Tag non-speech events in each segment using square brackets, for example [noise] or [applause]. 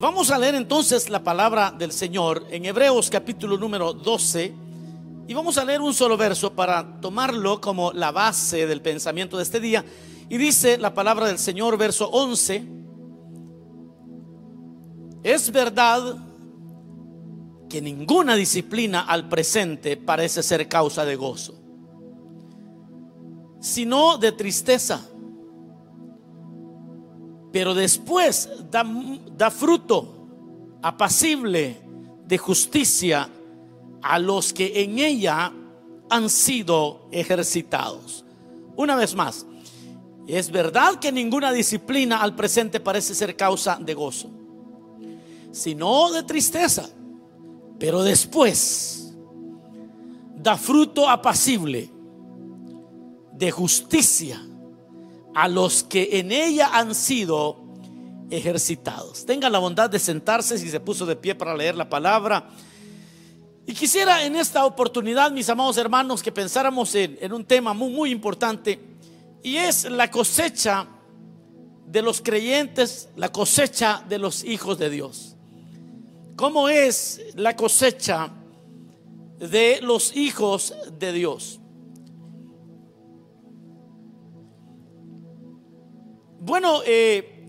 Vamos a leer entonces la palabra del Señor en Hebreos capítulo número 12 y vamos a leer un solo verso para tomarlo como la base del pensamiento de este día. Y dice la palabra del Señor, verso 11, es verdad que ninguna disciplina al presente parece ser causa de gozo, sino de tristeza pero después da, fruto apacible de justicia a los que en ella han sido ejercitados. Una vez más, es verdad que ninguna disciplina al presente parece ser causa de gozo, sino de tristeza, pero después da fruto apacible de justicia a los que en ella han sido ejercitados. Tengan la bondad de sentarse si se puso de pie para leer la palabra. Y quisiera en esta oportunidad, mis amados hermanos, que pensáramos en, un tema muy, muy importante, y es la cosecha de los creyentes, la cosecha de los hijos de Dios. ¿Cómo es la cosecha de los hijos de Dios? Bueno, eh,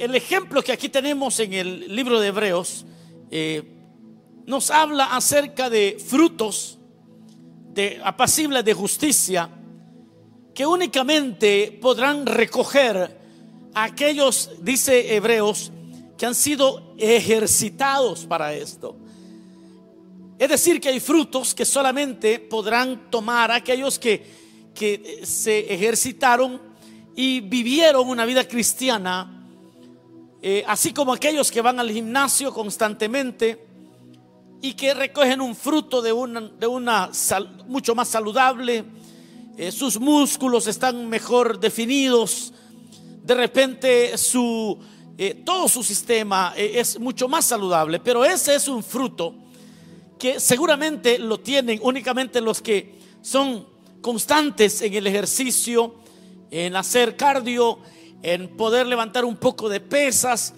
el ejemplo que aquí tenemos en el libro de Hebreos eh, nos habla acerca de frutos de apacibles de justicia que únicamente podrán recoger aquellos, dice Hebreos, que han sido ejercitados para esto. Es decir, que hay frutos que solamente podrán tomar aquellos que, que se ejercitaron y vivieron una vida cristiana, eh, así como aquellos que van al gimnasio constantemente y que recogen un fruto de una, de una mucho más saludable, eh, sus músculos están mejor definidos, de repente su, eh, todo su sistema es mucho más saludable, pero ese es un fruto que seguramente lo tienen únicamente los que son constantes en el ejercicio, en hacer cardio, en poder levantar un poco de pesas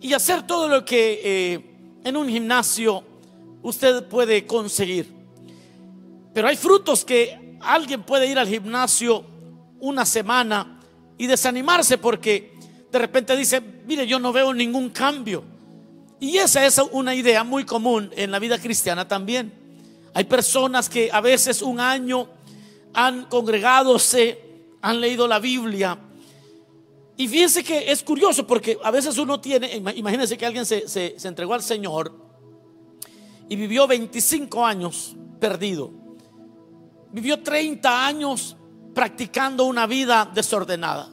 y hacer todo lo que eh, en un gimnasio usted puede conseguir. Pero hay frutos que alguien puede ir al gimnasio una semana y desanimarse porque de repente dice, mire, yo no veo ningún cambio. Y esa es una idea muy común en la vida cristiana también. Hay personas que a veces un año han congregadose han leído la Biblia. Y fíjense que es curioso porque a veces uno tiene, imagínense que alguien se, se, entregó al Señor y vivió 25 años perdido. Vivió 30 años practicando una vida desordenada.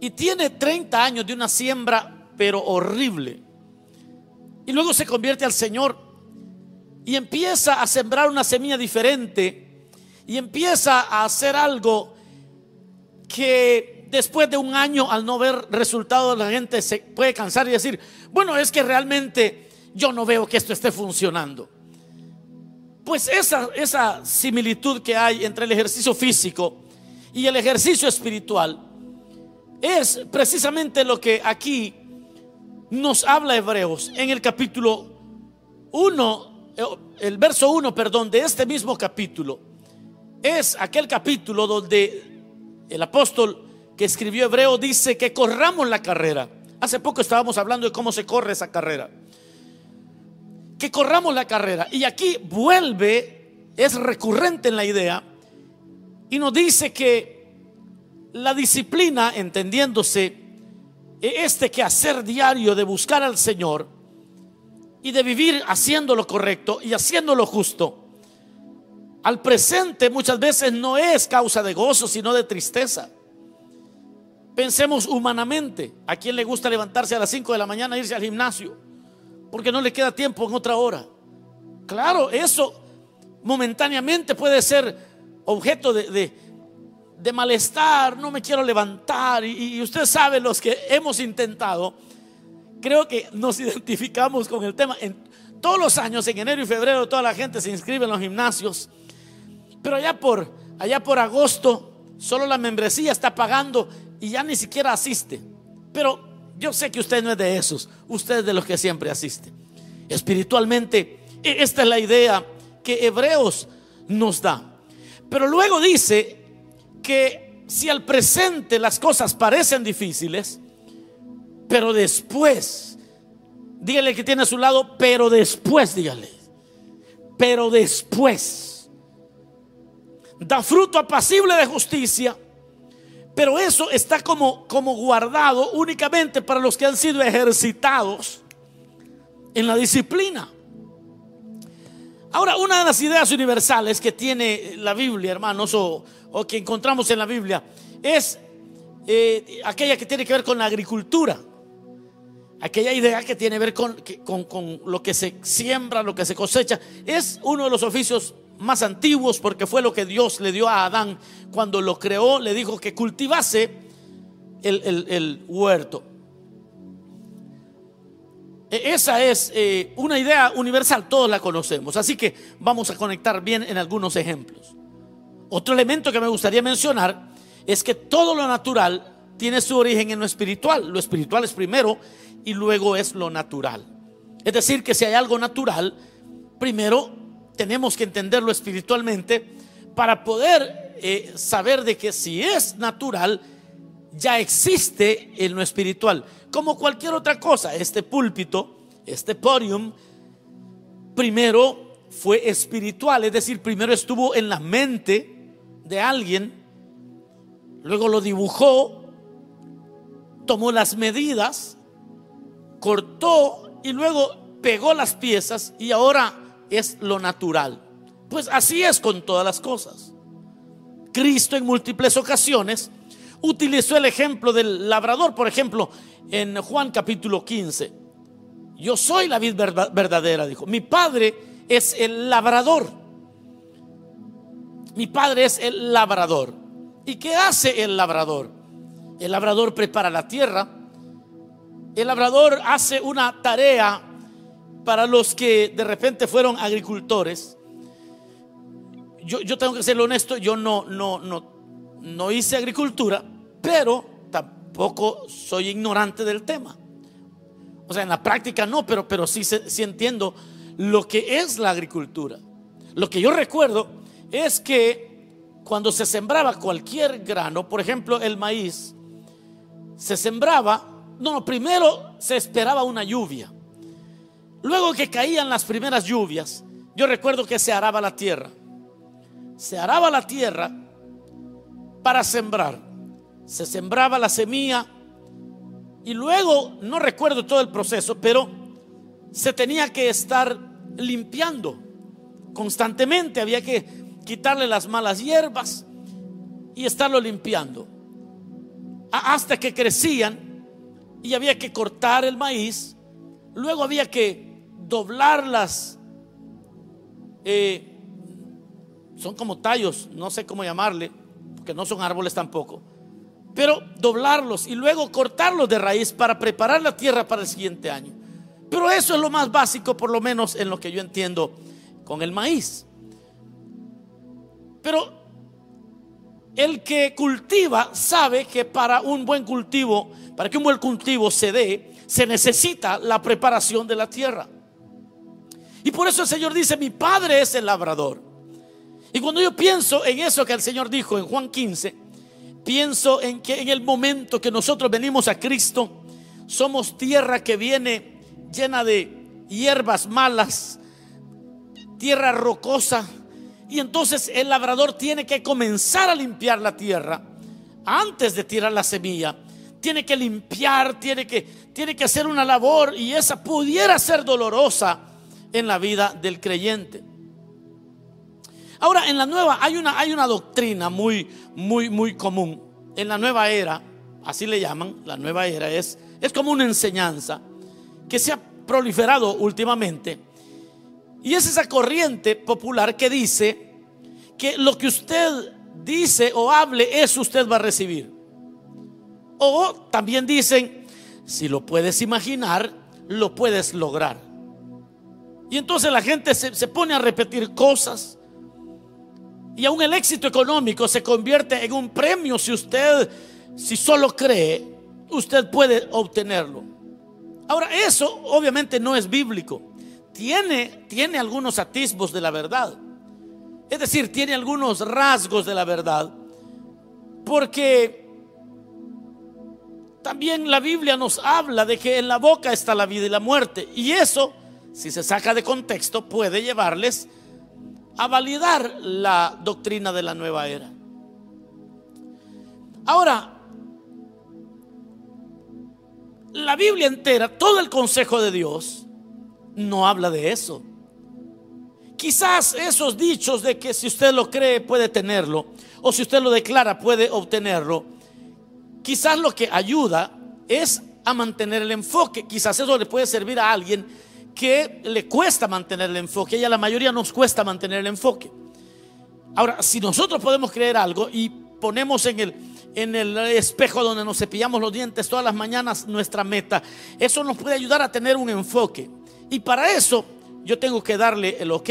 Y tiene 30 años de una siembra, pero horrible. Y luego se convierte al Señor y empieza a sembrar una semilla diferente y empieza a hacer algo que después de un año al no ver resultados la gente se puede cansar y decir, bueno, es que realmente yo no veo que esto esté funcionando. Pues esa, esa similitud que hay entre el ejercicio físico y el ejercicio espiritual es precisamente lo que aquí nos habla Hebreos en el capítulo 1, el verso 1, perdón, de este mismo capítulo es aquel capítulo donde el apóstol que escribió Hebreo dice que corramos la carrera. Hace poco estábamos hablando de cómo se corre esa carrera. Que corramos la carrera. Y aquí vuelve, es recurrente en la idea, y nos dice que la disciplina, entendiéndose, este quehacer diario de buscar al Señor y de vivir haciendo lo correcto y haciendo lo justo, al presente muchas veces no es causa de gozo, sino de tristeza. Pensemos humanamente. ¿A quién le gusta levantarse a las 5 de la mañana e irse al gimnasio? Porque no le queda tiempo en otra hora. Claro, eso momentáneamente puede ser objeto de, malestar. No me quiero levantar. Y, y usted sabe, los que hemos intentado, creo que nos [laughs] identificamos con el tema. En, todos los años, en enero y febrero, toda la gente se inscribe en los gimnasios pero allá por, allá por agosto, solo la membresía está pagando y ya ni siquiera asiste. Pero yo sé que usted no es de esos, usted es de los que siempre asiste. Espiritualmente, e, esta es la idea que Hebreos nos da. Pero luego dice que si al presente las cosas parecen difíciles, pero después, dígale que tiene a su lado, pero después, dígale, pero después, da fruto apacible de justicia pero eso está como, como guardado únicamente para los que han sido ejercitados en la disciplina. Ahora, una de las ideas universales que tiene la Biblia, hermanos, o, que encontramos en la Biblia, es eh, aquella que tiene que ver con la agricultura. Aquella idea que tiene que ver con, con, con lo que se siembra, lo que se cosecha. Es uno de los oficios más antiguos porque fue lo que Dios le dio a Adán cuando lo creó, le dijo que cultivase el, huerto. E, esa es eh, una idea universal, todos la conocemos, así que vamos a conectar bien en algunos ejemplos. Otro elemento que me gustaría mencionar es que todo lo natural tiene su origen en lo espiritual. Lo espiritual es primero y luego es lo natural. Es decir, que si hay algo natural, primero tenemos que entenderlo espiritualmente para poder eh, saber de que si es natural, ya existe en lo espiritual. Como cualquier otra cosa, este púlpito, este podium, primero fue espiritual, es decir, primero estuvo en la mente de alguien, luego lo dibujó, tomó las medidas, cortó y luego pegó las piezas y ahora es lo natural. Pues así es con todas las cosas. Cristo en múltiples ocasiones utilizó el ejemplo del labrador, por ejemplo, en Juan capítulo 15. Yo soy la vid verdadera, dijo. Mi padre es el labrador. Mi padre es el labrador. ¿Y qué hace el labrador? El labrador prepara la tierra. El labrador hace una tarea para los que de repente fueron agricultores, yo, yo tengo que ser honesto, yo no, no, no, no hice agricultura, pero tampoco soy ignorante del tema. O sea, en la práctica no, pero, pero sí, sí entiendo lo que es la agricultura. Lo que yo recuerdo es que cuando se sembraba cualquier grano, por ejemplo el maíz, se sembraba, no, primero se esperaba una lluvia. Luego que caían las primeras lluvias, yo recuerdo que se araba la tierra. Se araba la tierra para sembrar. Se sembraba la semilla y luego, no recuerdo todo el proceso, pero se tenía que estar limpiando constantemente. Había que quitarle las malas hierbas y estarlo limpiando. Hasta que crecían y había que cortar el maíz. Luego había que doblarlas. Eh, son como tallos, no sé cómo llamarle, porque no son árboles tampoco. Pero doblarlos y luego cortarlos de raíz para preparar la tierra para el siguiente año. Pero eso es lo más básico, por lo menos en lo que yo entiendo con el maíz. Pero el que cultiva sabe que para un buen cultivo, para que un buen cultivo se dé, se necesita la preparación de la tierra. Y por eso el Señor dice, mi Padre es el labrador. Y cuando yo pienso en eso que el Señor dijo en Juan 15, pienso en que en el momento que nosotros venimos a Cristo, somos tierra que viene llena de hierbas malas, tierra rocosa. Y entonces el labrador tiene que comenzar a limpiar la tierra antes de tirar la semilla. Tiene que limpiar, tiene que, tiene que hacer una labor y esa pudiera ser dolorosa en la vida del creyente. Ahora, en la nueva hay una, hay una doctrina muy, muy, muy común. En la nueva era, así le llaman, la nueva era es, es como una enseñanza que se ha proliferado últimamente. Y es esa corriente popular que dice que lo que usted dice o hable, eso usted va a recibir. O también dicen, si lo puedes imaginar, lo puedes lograr. Y entonces la gente se, pone a repetir cosas. Y aún el éxito económico se convierte en un premio si usted, si solo cree, usted puede obtenerlo. Ahora, eso obviamente no es bíblico. Tiene, tiene algunos atisbos de la verdad. Es decir, tiene algunos rasgos de la verdad. Porque también la Biblia nos habla de que en la boca está la vida y la muerte. Y eso, si se saca de contexto, puede llevarles a validar la doctrina de la nueva era. Ahora, la Biblia entera, todo el consejo de Dios, no habla de eso. Quizás esos dichos de que si usted lo cree puede tenerlo, o si usted lo declara puede obtenerlo, quizás lo que ayuda es a mantener el enfoque. Quizás eso le puede servir a alguien que le cuesta mantener el enfoque y a la mayoría nos cuesta mantener el enfoque. Ahora, si nosotros podemos creer algo y ponemos en el, en el espejo donde nos cepillamos los dientes todas las mañanas nuestra meta, eso nos puede ayudar a tener un enfoque. Y para eso yo tengo que darle el ok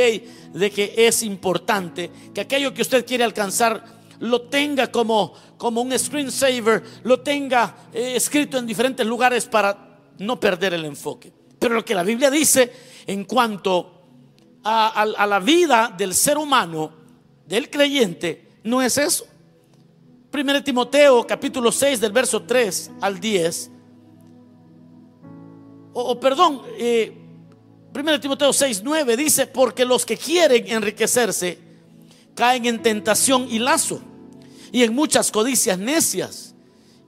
de que es importante que aquello que usted quiere alcanzar lo tenga como, como un screensaver, lo tenga eh, escrito en diferentes lugares para no perder el enfoque. Pero lo que la Biblia dice en cuanto a, la vida del ser humano, del creyente, no es eso. 1 Timoteo capítulo 6 del verso 3 al 10. O, perdón, eh, 1 Timoteo 6, 9 dice, porque los que quieren enriquecerse caen en tentación y lazo y en muchas codicias necias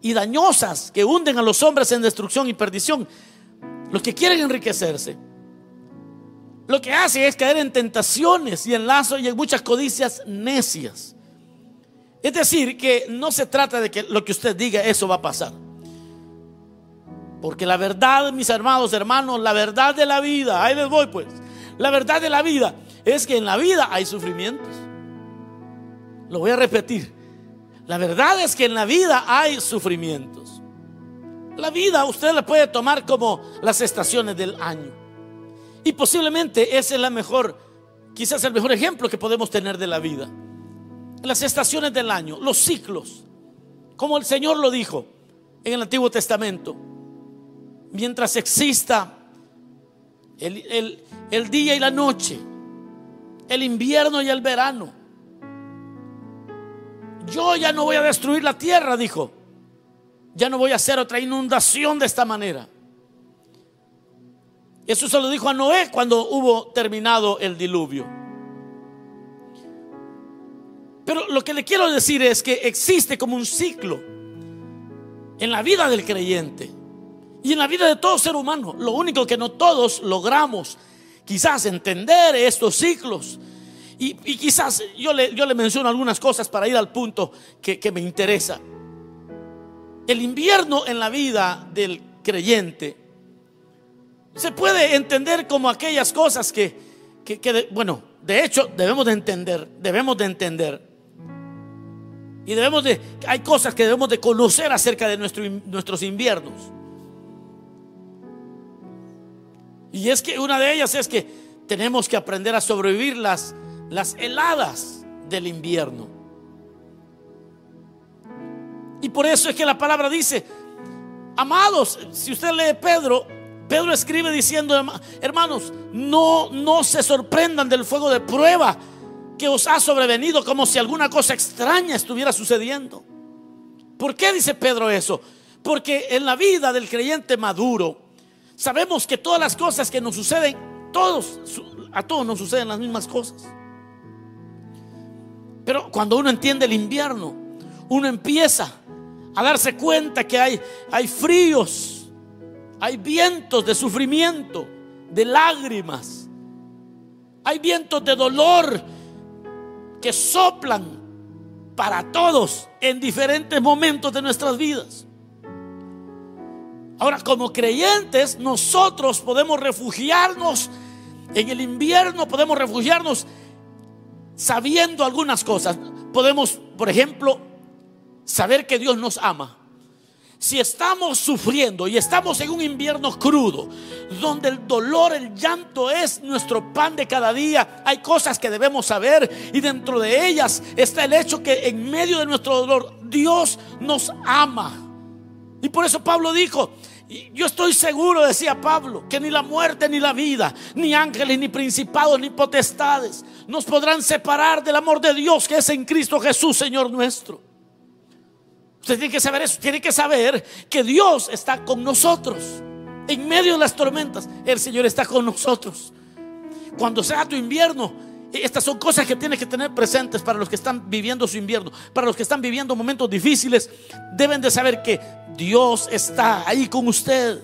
y dañosas que hunden a los hombres en destrucción y perdición. Los que quieren enriquecerse, lo que hacen es caer en tentaciones y en lazo y en muchas codicias necias. Es decir, que no se trata de que lo que usted diga, eso va a pasar. Porque la verdad, mis hermanos, hermanos, la verdad de la vida, ahí les voy pues, la verdad de la vida es que en la vida hay sufrimientos. Lo voy a repetir. La verdad es que en la vida hay sufrimientos. La vida usted la puede tomar como las estaciones del año. Y posiblemente ese es la mejor, quizás el mejor ejemplo que podemos tener de la vida las estaciones del año, los ciclos, como el Señor lo dijo en el Antiguo Testamento. Mientras exista el, el día y la noche, el invierno y el verano, yo ya no voy a destruir la tierra, dijo. Ya no voy a hacer otra inundación de esta manera. Eso se lo dijo a Noé cuando hubo terminado el diluvio. Pero lo que le quiero decir es que existe como un ciclo en la vida del creyente y en la vida de todo ser humano. Lo único que no todos logramos quizás entender estos ciclos. Y, quizás yo le, yo le, menciono algunas cosas para ir al punto que, me interesa. El invierno en la vida del creyente se puede entender como aquellas cosas que, que bueno, de hecho debemos de entender, debemos de entender y debemos de, hay cosas que debemos de conocer acerca de nuestros inviernos. Y es que una de ellas es que tenemos que aprender a sobrevivir las, las heladas del invierno. Y por eso es que la palabra dice, amados, si usted lee Pedro, Pedro escribe diciendo, hermanos, no, no se sorprendan del fuego de prueba que os ha sobrevenido como si alguna cosa extraña estuviera sucediendo. ¿Por qué dice Pedro eso? Porque en la vida del creyente maduro sabemos que todas las cosas que nos suceden, todos a todos nos suceden las mismas cosas. Pero cuando uno entiende el invierno, uno empieza a darse cuenta que hay, hay fríos, hay vientos de sufrimiento, de lágrimas, hay vientos de dolor que soplan para todos en diferentes momentos de nuestras vidas. Ahora, como creyentes, nosotros podemos refugiarnos en el invierno, podemos refugiarnos sabiendo algunas cosas. Podemos, por ejemplo, saber que Dios nos ama si estamos sufriendo y estamos en un invierno crudo, donde el dolor, el llanto es nuestro pan de cada día, hay cosas que debemos saber y dentro de ellas está el hecho que en medio de nuestro dolor Dios nos ama. Y por eso Pablo dijo, yo estoy seguro, decía Pablo, que ni la muerte, ni la vida, ni ángeles, ni principados, ni potestades nos podrán separar del amor de Dios que es en Cristo Jesús, Señor nuestro. Usted tiene que saber eso, tiene que saber que Dios está con nosotros. En medio de las tormentas, el Señor está con nosotros. Cuando sea tu invierno, estas son cosas que tienes que tener presentes para los que están viviendo su invierno, para los que están viviendo momentos difíciles. Deben de saber que Dios está ahí con usted.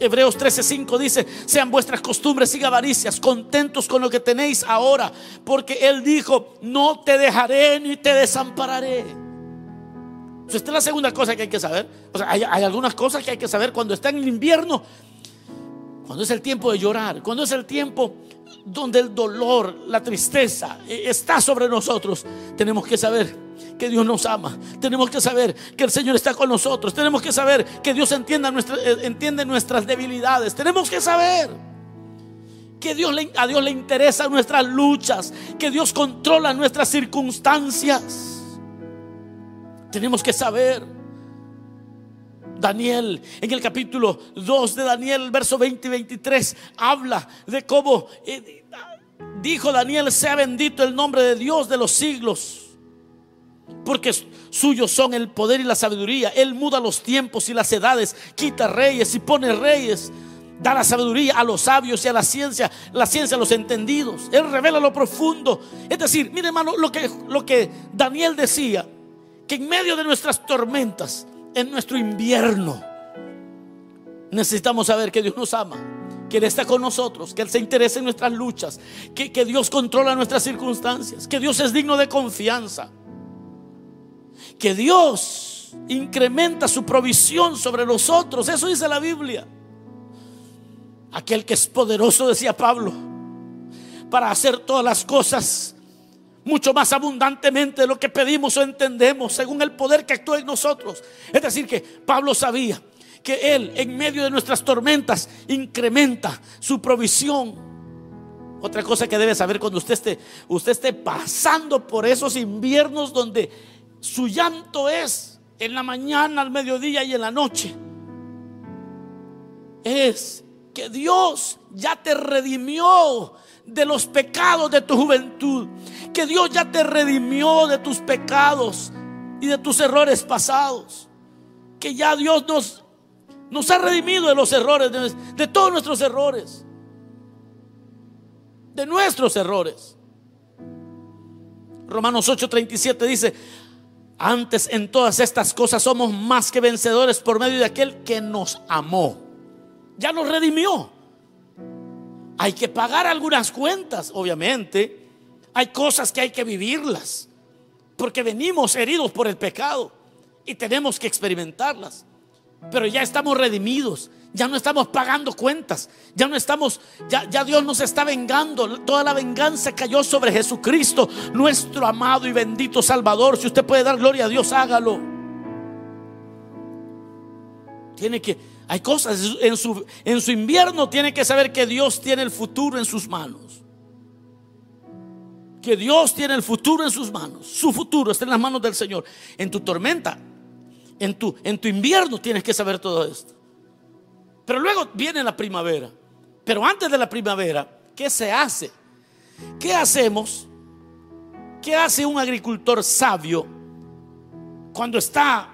Hebreos 13:5 dice, sean vuestras costumbres y avaricias, contentos con lo que tenéis ahora, porque Él dijo, no te dejaré ni te desampararé. Esta es la segunda cosa que hay que saber. hay, hay algunas cosas que hay que saber cuando está en el invierno, cuando es el tiempo de llorar, cuando es el tiempo donde el dolor, la tristeza eh, está sobre nosotros, tenemos que saber que Dios nos ama. Tenemos que saber que el Señor está con nosotros. Tenemos que saber que Dios eh, entiende nuestras debilidades. Tenemos que saber que Dios a Dios le interesan nuestras luchas, que Dios controla nuestras circunstancias. Tenemos que saber Daniel, en el capítulo 2 de Daniel, verso 20 y 23, habla de cómo eh, dijo Daniel, sea bendito el nombre de Dios de los siglos, porque suyos son el poder y la sabiduría. Él muda los tiempos y las edades, quita reyes y pone reyes. Da la sabiduría a los sabios y a la ciencia, la ciencia a los entendidos. Él revela lo profundo. Es decir, mire hermano, lo que, lo que Daniel decía, que en medio de nuestras tormentas, en nuestro invierno. Necesitamos saber que Dios nos ama, que Él está con nosotros, que Él se interesa en nuestras luchas, que, que Dios controla nuestras circunstancias, que Dios es digno de confianza, que Dios incrementa su provisión sobre nosotros. Eso dice la Biblia. Aquel que es poderoso, decía Pablo, para hacer todas las cosas mucho más abundantemente de lo que pedimos o entendemos, según el poder que actúa en nosotros. Es decir, que Pablo sabía que Él en medio de nuestras tormentas incrementa su provisión. Otra cosa que debe saber cuando usted esté, usted esté pasando por esos inviernos donde su llanto es en la mañana, al mediodía y en la noche, es que Dios ya te redimió de los pecados de tu juventud. Que Dios ya te redimió de tus pecados y de tus errores pasados. Que ya Dios nos, nos ha redimido de los errores, de, de todos nuestros errores. De nuestros errores. Romanos 8:37 dice, antes en todas estas cosas somos más que vencedores por medio de aquel que nos amó. Ya nos redimió. Hay que pagar algunas cuentas, obviamente. Hay cosas que hay que vivirlas. Porque venimos heridos por el pecado y tenemos que experimentarlas. Pero ya estamos redimidos. Ya no estamos pagando cuentas. Ya no estamos, ya, Dios nos está vengando. Toda la venganza cayó sobre Jesucristo, nuestro amado y bendito Salvador. Si usted puede dar gloria a Dios, hágalo. Tiene que, hay cosas en su invierno, tiene que saber que Dios tiene el futuro en sus manos. Que Dios tiene el futuro en sus manos. Su futuro está en las manos del Señor. En tu tormenta, en tu, en tu invierno tienes que saber todo esto. Pero luego viene la primavera. Pero antes de la primavera, ¿qué se hace? ¿Qué hacemos? ¿Qué hace un agricultor sabio cuando está,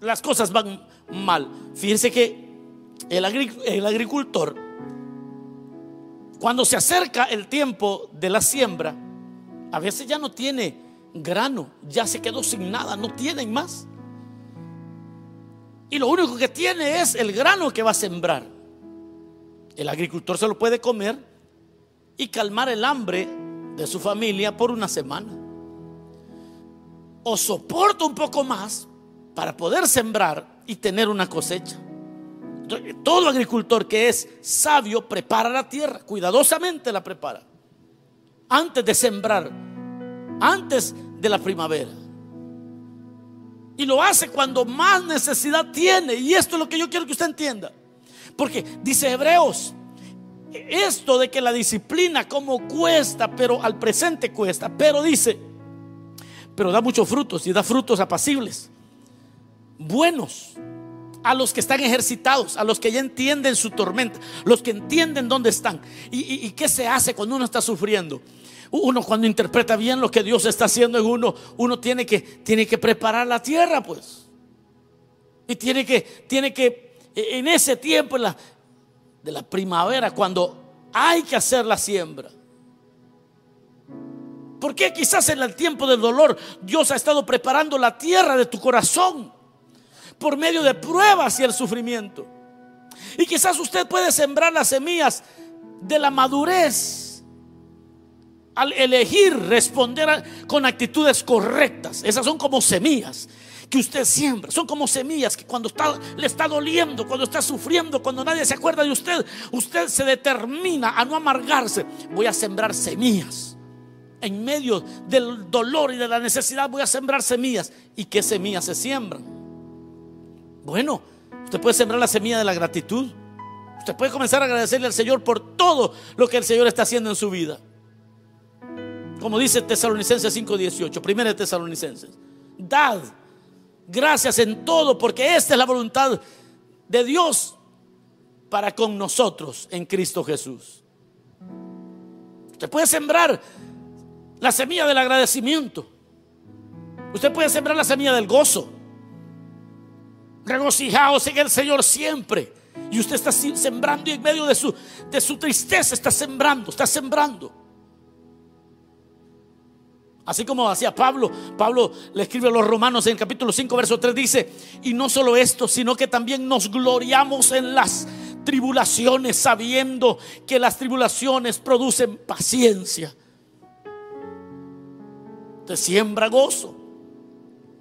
las cosas van mal. Fíjense que el, el agricultor, cuando se acerca el tiempo de la siembra, a veces ya no tiene grano, ya se quedó sin nada, no tienen más. Y lo único que tiene es el grano que va a sembrar. El agricultor se lo puede comer y calmar el hambre de su familia por una semana. O soporta un poco más para poder sembrar y tener una cosecha. Todo agricultor que es sabio prepara la tierra, cuidadosamente la prepara, antes de sembrar, antes de la primavera. Y lo hace cuando más necesidad tiene. Y esto es lo que yo quiero que usted entienda. Porque dice Hebreos, esto de que la disciplina como cuesta, pero al presente cuesta, pero dice, pero da muchos frutos y da frutos apacibles buenos a los que están ejercitados, a los que ya entienden su tormenta, los que entienden dónde están y, qué se hace cuando uno está sufriendo. Uno cuando interpreta bien lo que Dios está haciendo en uno, uno tiene que, tiene que preparar la tierra, pues. Y tiene que, tiene que, e, en ese tiempo la, de la primavera, cuando hay que hacer la siembra. Porque quizás en el tiempo del dolor Dios ha estado preparando la tierra de tu corazón por medio de pruebas y el sufrimiento. Y quizás usted puede sembrar las semillas de la madurez al elegir responder con actitudes correctas. Esas son como semillas que usted siembra. Son como semillas que cuando está, le está doliendo, cuando está sufriendo, cuando nadie se acuerda de usted, usted se determina a no amargarse. Voy a sembrar semillas. En medio del dolor y de la necesidad voy a sembrar semillas. ¿Y qué semillas se siembran? Bueno, usted puede sembrar la semilla de la gratitud. Usted puede comenzar a agradecerle al Señor por todo lo que el Señor está haciendo en su vida. Como dice Tesalonicenses 5:18, primera de Tesalonicenses. Dad gracias en todo porque esta es la voluntad de Dios para con nosotros en Cristo Jesús. Usted puede sembrar la semilla del agradecimiento. Usted puede sembrar la semilla del gozo. Regocijaos en el Señor siempre. Y usted está sembrando y en medio de su, de su tristeza está sembrando, está sembrando. Así como hacía Pablo, Pablo le escribe a los romanos en el capítulo 5, verso 3, dice, y no solo esto, sino que también nos gloriamos en las tribulaciones, sabiendo que las tribulaciones producen paciencia. Te siembra gozo.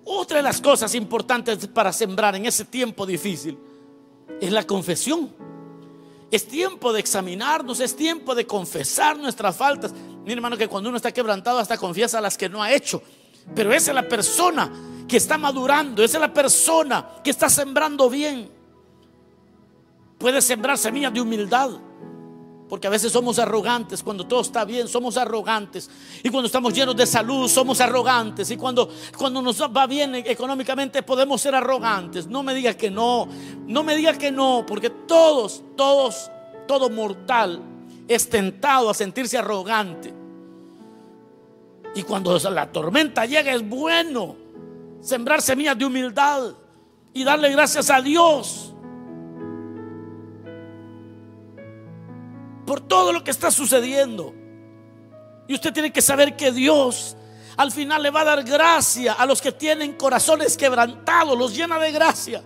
Otra de las cosas importantes para sembrar en ese tiempo difícil es la confesión. Es tiempo de examinarnos, es tiempo de confesar nuestras faltas. Mi hermano, que cuando uno está quebrantado hasta confiesa las que no ha hecho. Pero esa es la persona que está madurando, esa es la persona que está sembrando bien. Puede sembrar semillas de humildad. Porque a veces somos arrogantes, cuando todo está bien somos arrogantes. Y cuando estamos llenos de salud somos arrogantes. Y cuando, cuando nos va bien económicamente podemos ser arrogantes. No me diga que no, no me diga que no, porque todos, todos, todo mortal es tentado a sentirse arrogante. Y cuando la tormenta llega es bueno sembrar semillas de humildad y darle gracias a Dios por todo lo que está sucediendo. Y usted tiene que saber que Dios al final le va a dar gracia a los que tienen corazones quebrantados, los llena de gracia.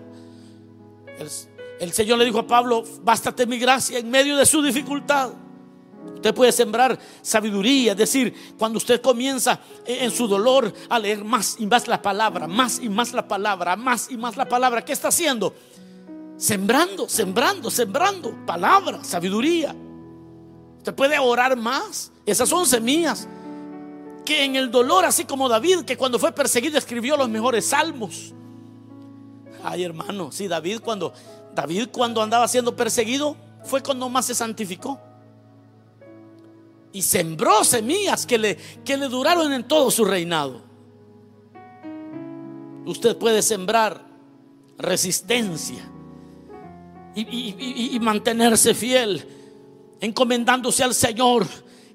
El, Señor le dijo a Pablo, bástate mi gracia en medio de su dificultad. Usted puede sembrar sabiduría, es decir, cuando usted comienza en su dolor a leer más y más la palabra, más y más la palabra, más y más la palabra, ¿qué está haciendo? Sembrando, sembrando, sembrando palabra, sabiduría. Usted puede orar más. Esas son semillas. Que en el dolor, así como David, que cuando fue perseguido escribió los mejores salmos. Ay, hermano, sí, David cuando David cuando andaba siendo perseguido fue cuando más se santificó. Y sembró semillas que le, que le duraron en todo su reinado. Usted puede sembrar resistencia y, mantenerse fiel encomendándose al Señor,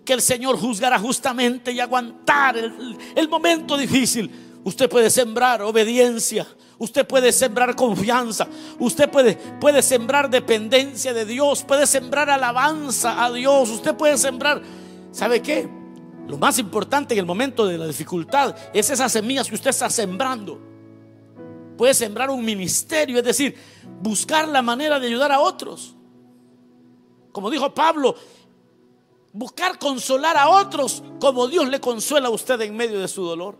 que el Señor juzgará justamente y aguantar el, momento difícil. Usted puede sembrar obediencia, usted puede sembrar confianza, usted puede, puede sembrar dependencia de Dios, puede sembrar alabanza a Dios, usted puede sembrar, ¿sabe qué? Lo más importante en el momento de la dificultad es esas semillas que usted está sembrando. Puede sembrar un ministerio, es decir, buscar la manera de ayudar a otros. Como dijo Pablo, buscar consolar a otros como Dios le consuela a usted en medio de su dolor.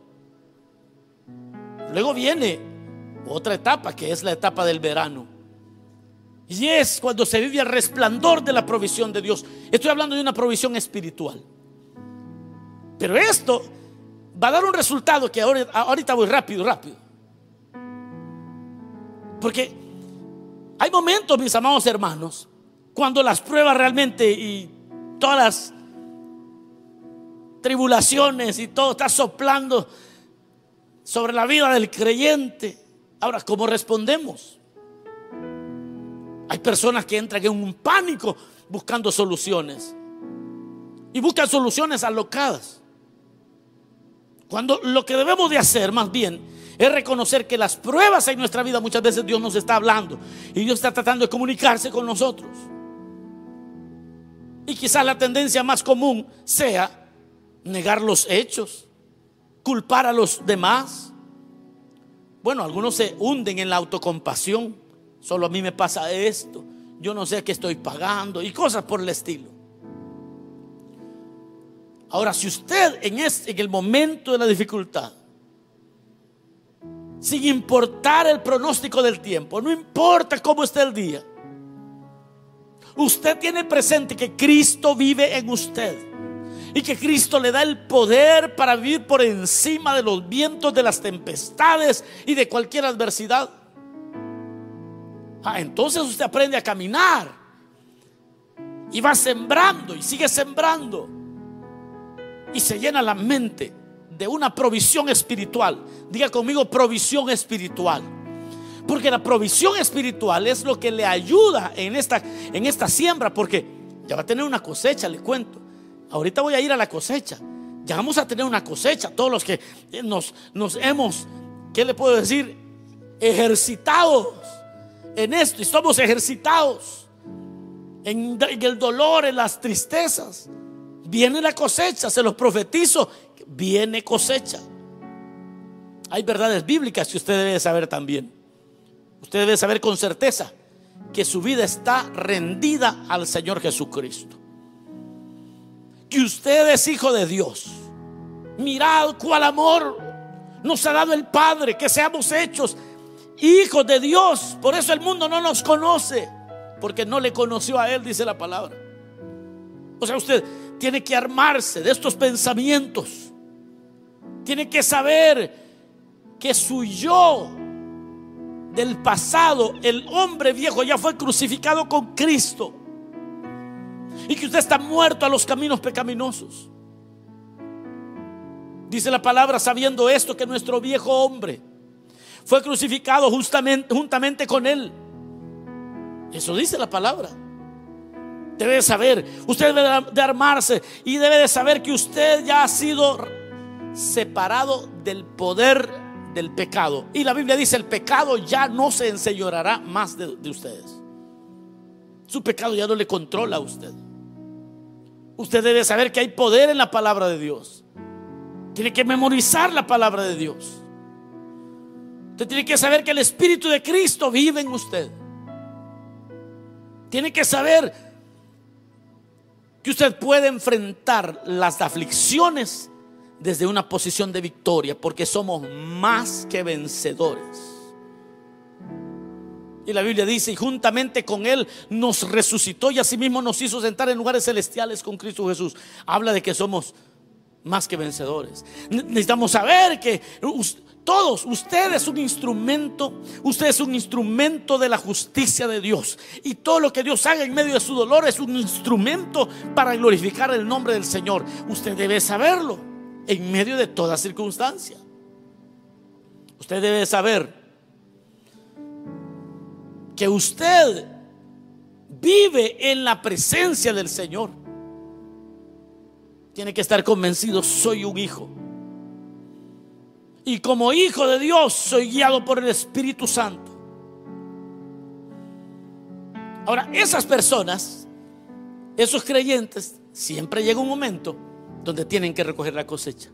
Luego viene otra etapa que es la etapa del verano. Y es cuando se vive el resplandor de la provisión de Dios. Estoy hablando de una provisión espiritual. Pero esto va a dar un resultado que ahorita voy rápido, rápido. Porque hay momentos, mis amados hermanos, cuando las pruebas realmente y todas las tribulaciones y todo está soplando sobre la vida del creyente. Ahora, ¿cómo respondemos? Hay personas que entran en un pánico buscando soluciones. Y buscan soluciones alocadas. Cuando lo que debemos de hacer más bien es reconocer que las pruebas en nuestra vida muchas veces Dios nos está hablando y Dios está tratando de comunicarse con nosotros. Y quizás la tendencia más común sea negar los hechos, culpar a los demás. Bueno, algunos se hunden en la autocompasión. Solo a mí me pasa esto. Yo no sé qué estoy pagando y cosas por el estilo. Ahora, si usted en, este, en el momento de la dificultad, sin importar el pronóstico del tiempo, no importa cómo esté el día, usted tiene presente que Cristo vive en usted y que Cristo le da el poder para vivir por encima de los vientos, de las tempestades y de cualquier adversidad. Ah, entonces usted aprende a caminar y va sembrando y sigue sembrando y se llena la mente de una provisión espiritual. Diga conmigo provisión espiritual. Porque la provisión espiritual es lo que le ayuda en esta, en esta siembra, porque ya va a tener una cosecha, le cuento. Ahorita voy a ir a la cosecha. Ya vamos a tener una cosecha. Todos los que nos, nos hemos, ¿qué le puedo decir? Ejercitados en esto. Y somos ejercitados en, el dolor, en las tristezas. Viene la cosecha, se los profetizo. Viene cosecha. Hay verdades bíblicas que usted debe saber también. Usted debe saber con certeza que su vida está rendida al Señor Jesucristo que usted es hijo de Dios. Mirad cuál amor nos ha dado el Padre, que seamos hechos hijos de Dios. Por eso el mundo no nos conoce, porque no le conoció a Él, dice la palabra. O sea, usted tiene que armarse de estos pensamientos. Tiene que saber que su yo del pasado, el hombre viejo, ya fue crucificado con Cristo y que usted está muerto a los caminos pecaminosos. Dice la palabra sabiendo esto que nuestro viejo hombre fue crucificado justamente, juntamente con él. Eso dice la palabra. Debe de saber, usted debe de armarse y debe de saber que usted ya ha sido separado del poder del pecado. Y la Biblia dice, el pecado ya no se enseñorará más de ustedes. Su pecado ya no le controla a usted. Usted debe saber que hay poder en la palabra de Dios. Tiene que memorizar la palabra de Dios. Usted tiene que saber que el Espíritu de Cristo vive en usted. Tiene que saber que usted puede enfrentar las aflicciones desde una posición de victoria, porque somos más que vencedores. Y la Biblia dice, y juntamente con Él nos resucitó y asimismo nos hizo sentar en lugares celestiales con Cristo Jesús. Habla de que somos más que vencedores. Necesitamos saber que todos, usted es un instrumento, usted es un instrumento de la justicia de Dios. Y todo lo que Dios haga en medio de su dolor es un instrumento para glorificar el nombre del Señor. Usted debe saberlo en medio de toda circunstancia. Usted debe saber que usted vive en la presencia del Señor. Tiene que estar convencido, soy un hijo. Y como hijo de Dios soy guiado por el Espíritu Santo. Ahora, esas personas, esos creyentes, siempre llega un momento donde tienen que recoger la cosecha.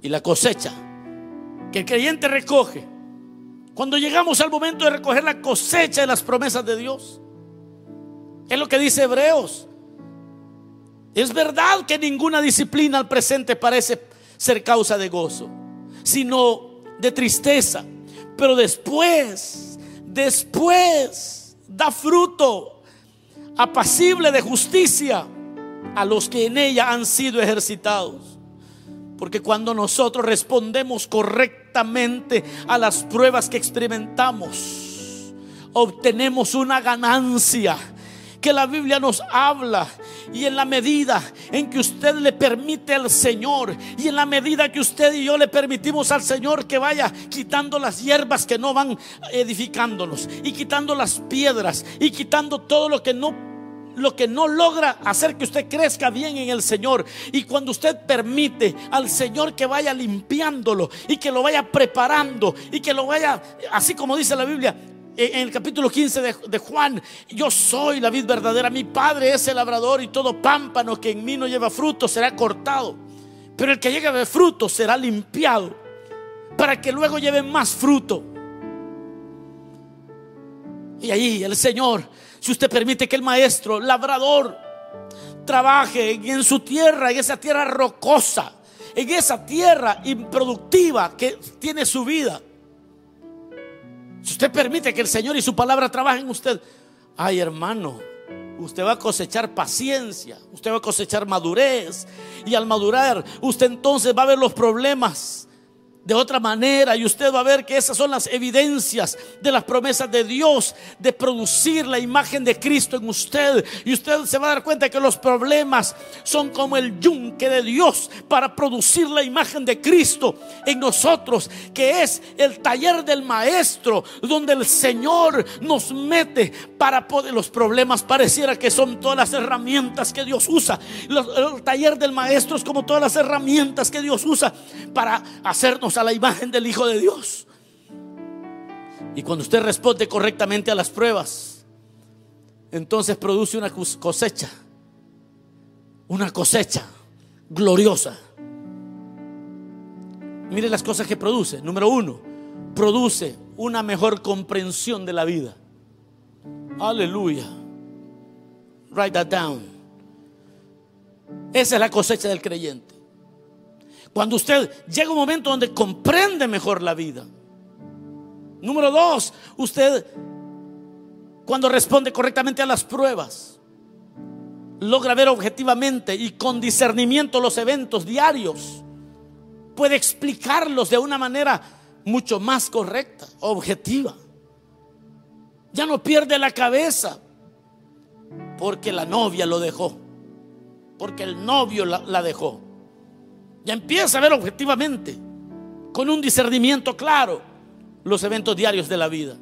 Y la cosecha que el creyente recoge cuando llegamos al momento de recoger la cosecha de las promesas de Dios. Es lo que dice Hebreos. Es verdad que ninguna disciplina al presente parece ser causa de gozo, sino de tristeza. Pero después, después da fruto apacible de justicia a los que en ella han sido ejercitados. Porque cuando nosotros respondemos correctamente a las pruebas que experimentamos, obtenemos una ganancia que la Biblia nos habla. Y en la medida en que usted le permite al Señor y en la medida que usted y yo le permitimos al Señor que vaya quitando las hierbas que no van edificándonos y quitando las piedras y quitando todo lo que no lo que no logra hacer que usted crezca bien en el Señor. Y cuando usted permite al Señor que vaya limpiándolo y que lo vaya preparando y que lo vaya, así como dice la Biblia, en el capítulo 15 de, Juan, yo soy la vid verdadera, mi padre es el labrador y todo pámpano que en mí no lleva fruto será cortado. Pero el que llegue de fruto será limpiado para que luego lleve más fruto. Y ahí el Señor si usted permite que el maestro, labrador, trabaje en su tierra, en esa tierra rocosa, en esa tierra improductiva que tiene su vida. Si usted permite que el Señor y su palabra trabajen en usted, ay hermano, usted va a cosechar paciencia, usted va a cosechar madurez. Y al madurar, usted entonces va a ver los problemas de otra manera y usted va a ver que esas son las evidencias de las promesas de Dios de producir la imagen de Cristo en usted. Y usted se va a dar cuenta que los problemas son como el yunque de Dios para producir la imagen de Cristo en nosotros que es el taller del maestro donde el Señor nos mete para poder los problemas pareciera que son todas las herramientas que Dios usa. El taller del maestro es como todas las herramientas que Dios usa para hacernos a la imagen del Hijo de Dios. Y cuando usted responde correctamente a las pruebas, entonces produce una cosecha, una cosecha gloriosa. Mire las cosas que produce. Número uno, produce una mejor comprensión de la vida. Aleluya. Write that down. Esa es la cosecha del creyente. Cuando usted llega un momento donde comprende mejor la vida. Número dos, usted cuando responde correctamente a las pruebas, logra ver objetivamente y con discernimiento los eventos diarios. Puede explicarlos de una manera mucho más correcta, objetiva. Ya no pierde la cabeza porque la novia lo dejó, porque el novio la, la dejó ya empieza a ver objetivamente, con un discernimiento claro, los eventos diarios de la vida.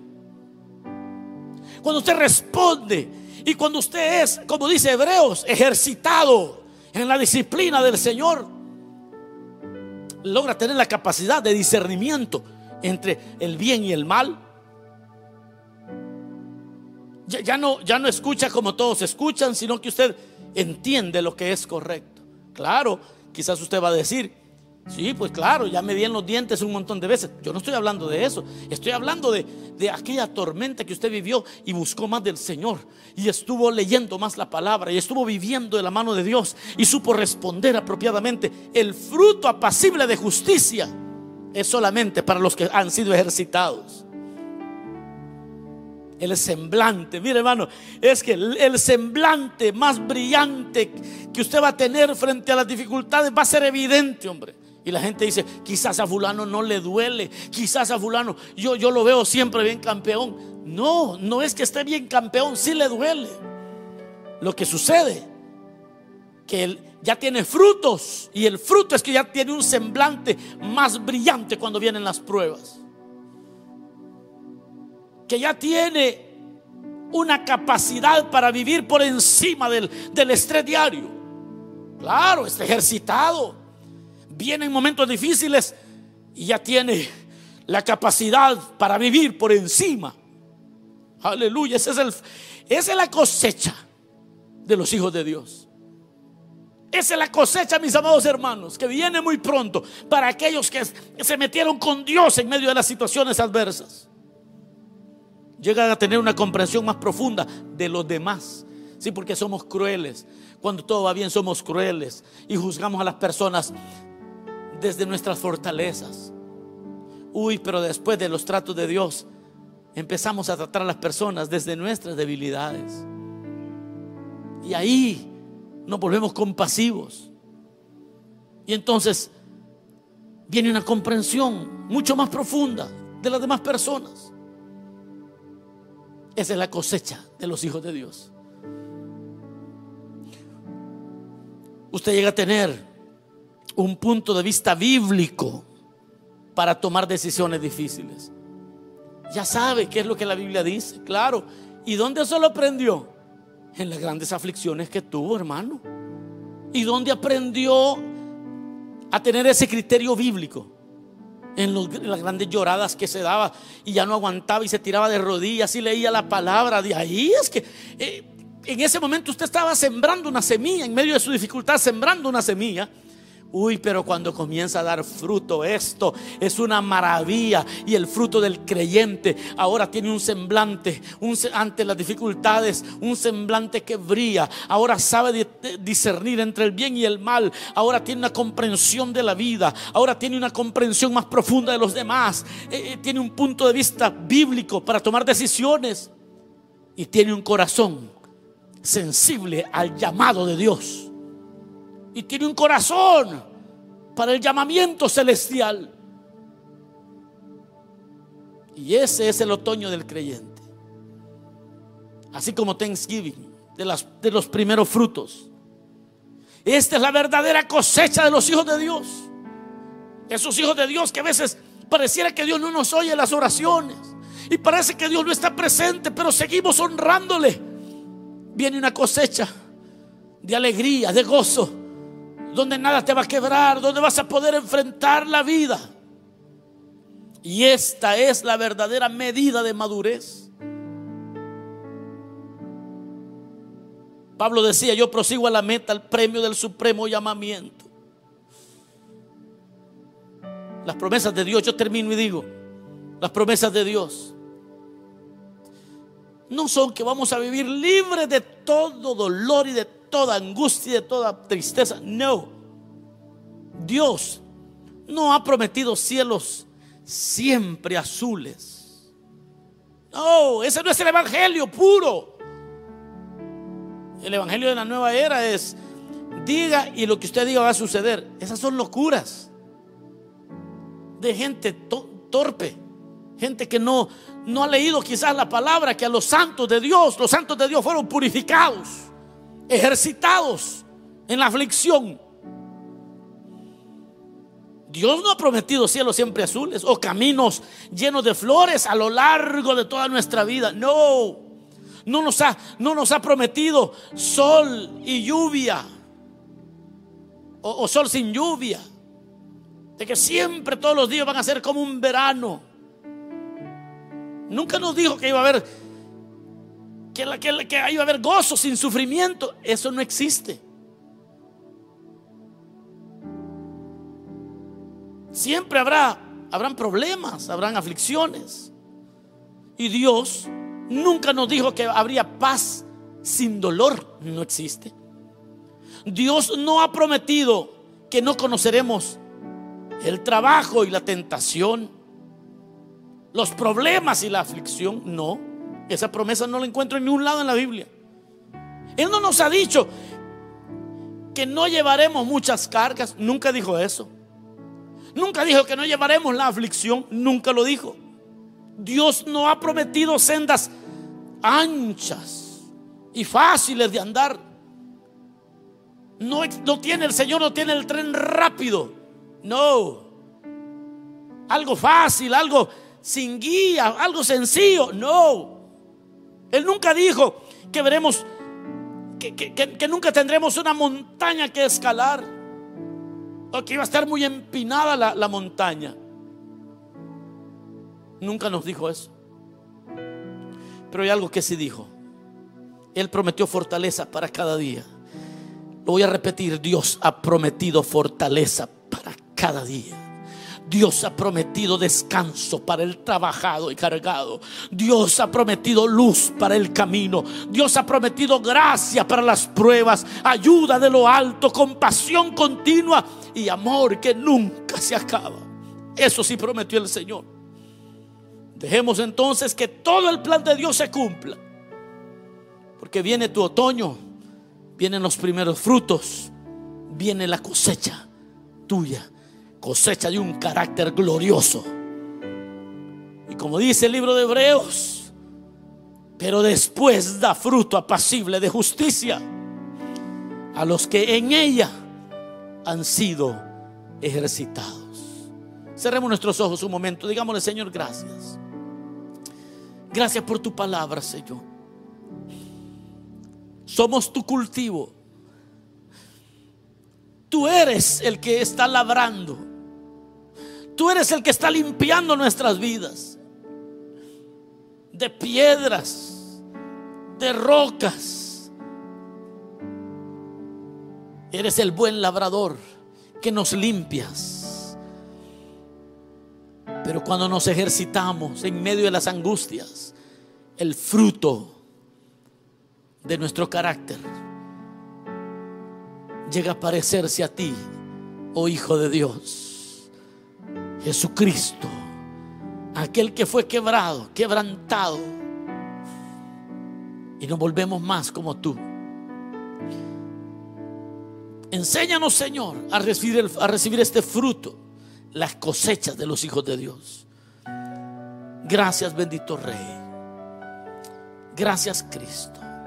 Cuando usted responde y cuando usted es, como dice Hebreos, ejercitado en la disciplina del Señor, logra tener la capacidad de discernimiento entre el bien y el mal. Ya, no, ya no escucha como todos escuchan, sino que usted entiende lo que es correcto. Claro, Quizás usted va a decir, sí, pues claro, ya me di en los dientes un montón de veces. Yo no estoy hablando de eso. Estoy hablando de, de aquella tormenta que usted vivió y buscó más del Señor. Y estuvo leyendo más la palabra y estuvo viviendo de la mano de Dios y supo responder apropiadamente. El fruto apacible de justicia es solamente para los que han sido ejercitados el semblante. Mire, hermano, es que el, semblante más brillante que usted va a tener frente a las dificultades va a ser evidente, hombre. Y la gente dice, quizás a fulano no le duele, quizás a fulano yo, yo lo veo siempre bien campeón. No, no es que esté bien campeón, sí le duele. Lo que sucede, que él ya tiene frutos y el fruto es que ya tiene un semblante más brillante cuando vienen las pruebas que ya tiene una capacidad para vivir por encima del, estrés diario. Claro, está ejercitado. Viene en momentos difíciles y ya tiene la capacidad para vivir por encima. Aleluya. es el, esa es la cosecha de los hijos de Dios. Esa es la cosecha, mis amados hermanos, que viene muy pronto para aquellos que se metieron con Dios en medio de las situaciones adversas llegan a tener una comprensión más profunda de los demás. Sí, porque somos crueles. Cuando todo va bien somos crueles y juzgamos a las personas desde nuestras fortalezas. Uy, pero después de los tratos de Dios empezamos a tratar a las personas desde nuestras debilidades. Y ahí nos volvemos compasivos. Y entonces viene una comprensión mucho más profunda de las demás personas. Esa es la cosecha de los hijos de Dios. Usted llega a tener un punto de vista bíblico para tomar decisiones difíciles. Ya sabe qué es lo que la Biblia dice, claro. ¿Y dónde eso lo aprendió? En las grandes aflicciones que tuvo, hermano. ¿Y dónde aprendió a tener ese criterio bíblico? En, las grandes lloradas que se daba y ya no aguantaba y se tiraba de rodillas y leía la palabra. De ahí es que eh, en ese momento usted estaba sembrando una semilla, en medio de su dificultad, sembrando una semilla. Uy, pero cuando comienza a dar fruto esto es una maravilla y el fruto del creyente ahora tiene un semblante, un, ante las dificultades, un semblante que brilla. Ahora sabe discernir entre el bien y el mal. Ahora tiene una comprensión de la vida. Ahora tiene una comprensión más profunda de los demás. Eh, eh, tiene un punto de vista bíblico para tomar decisiones y tiene un corazón sensible al llamado de Dios y tiene un corazón para el llamamiento celestial. Y ese es el otoño del creyente. Así como Thanksgiving, de, los primeros frutos. Esta es la verdadera cosecha de los hijos de Dios. Esos hijos de Dios que a veces pareciera que Dios no nos oye las oraciones. Y parece que Dios no está presente, pero seguimos honrándole. Viene una cosecha de alegría, de gozo donde nada te va a quebrar, donde vas a poder enfrentar la vida. Y esta es la verdadera medida de madurez. Pablo decía, yo prosigo a la meta, al premio del supremo llamamiento. Las promesas de Dios, yo termino y digo, las promesas de Dios no son que vamos a vivir libres de todo dolor y de toda angustia, de toda tristeza. No. Dios no ha prometido cielos siempre azules. No, ese no es el evangelio puro. El evangelio de la nueva era es diga y lo que usted diga va a suceder. Esas son locuras de gente torpe, gente que no no ha leído quizás la palabra que a los santos de Dios, los santos de Dios fueron purificados ejercitados en la aflicción. Dios no ha prometido cielos siempre azules o caminos llenos de flores a lo largo de toda nuestra vida. No, no nos ha, no nos ha prometido sol y lluvia o, o sol sin lluvia. De que siempre todos los días van a ser como un verano. Nunca nos dijo que iba a haber que, que, que ahí va a haber gozo sin sufrimiento. Eso no existe. Siempre habrá, habrán problemas, habrán aflicciones. Y Dios nunca nos dijo que habría paz sin dolor. No existe. Dios no ha prometido que no conoceremos el trabajo y la tentación, los problemas y la aflicción. No. Esa promesa no la encuentro en ningún lado en la Biblia. Él no nos ha dicho que no llevaremos muchas cargas. Nunca dijo eso. Nunca dijo que no llevaremos la aflicción. Nunca lo dijo. Dios no ha prometido sendas anchas y fáciles de andar. No, no tiene el Señor, no tiene el tren rápido. No. Algo fácil, algo sin guía, algo sencillo. No. Él nunca dijo que veremos, que, nunca tendremos una montaña que escalar. O que iba a estar muy empinada la, la montaña. Nunca nos dijo eso. Pero hay algo que sí dijo. Él prometió fortaleza para cada día. Lo voy a repetir, Dios ha prometido fortaleza para cada día. Dios ha prometido descanso para el trabajado y cargado. Dios ha prometido luz para el camino. Dios ha prometido gracia para las pruebas, ayuda de lo alto, compasión continua y amor que nunca se acaba. Eso sí prometió el Señor. Dejemos entonces que todo el plan de Dios se cumpla. Porque viene tu otoño, vienen los primeros frutos, viene la cosecha tuya cosecha de un carácter glorioso. Y como dice el libro de Hebreos, pero después da fruto apacible de justicia a los que en ella han sido ejercitados. Cerremos nuestros ojos un momento. Digámosle, Señor, gracias. Gracias por tu palabra, Señor. Somos tu cultivo. Tú eres el que está labrando. Tú eres el que está limpiando nuestras vidas. De piedras, de rocas. Eres el buen labrador que nos limpias. Pero cuando nos ejercitamos en medio de las angustias, el fruto de nuestro carácter llega a parecerse a ti, oh Hijo de Dios, Jesucristo, aquel que fue quebrado, quebrantado, y nos volvemos más como tú. Enséñanos, Señor, a recibir, a recibir este fruto, las cosechas de los hijos de Dios. Gracias, bendito Rey. Gracias, Cristo.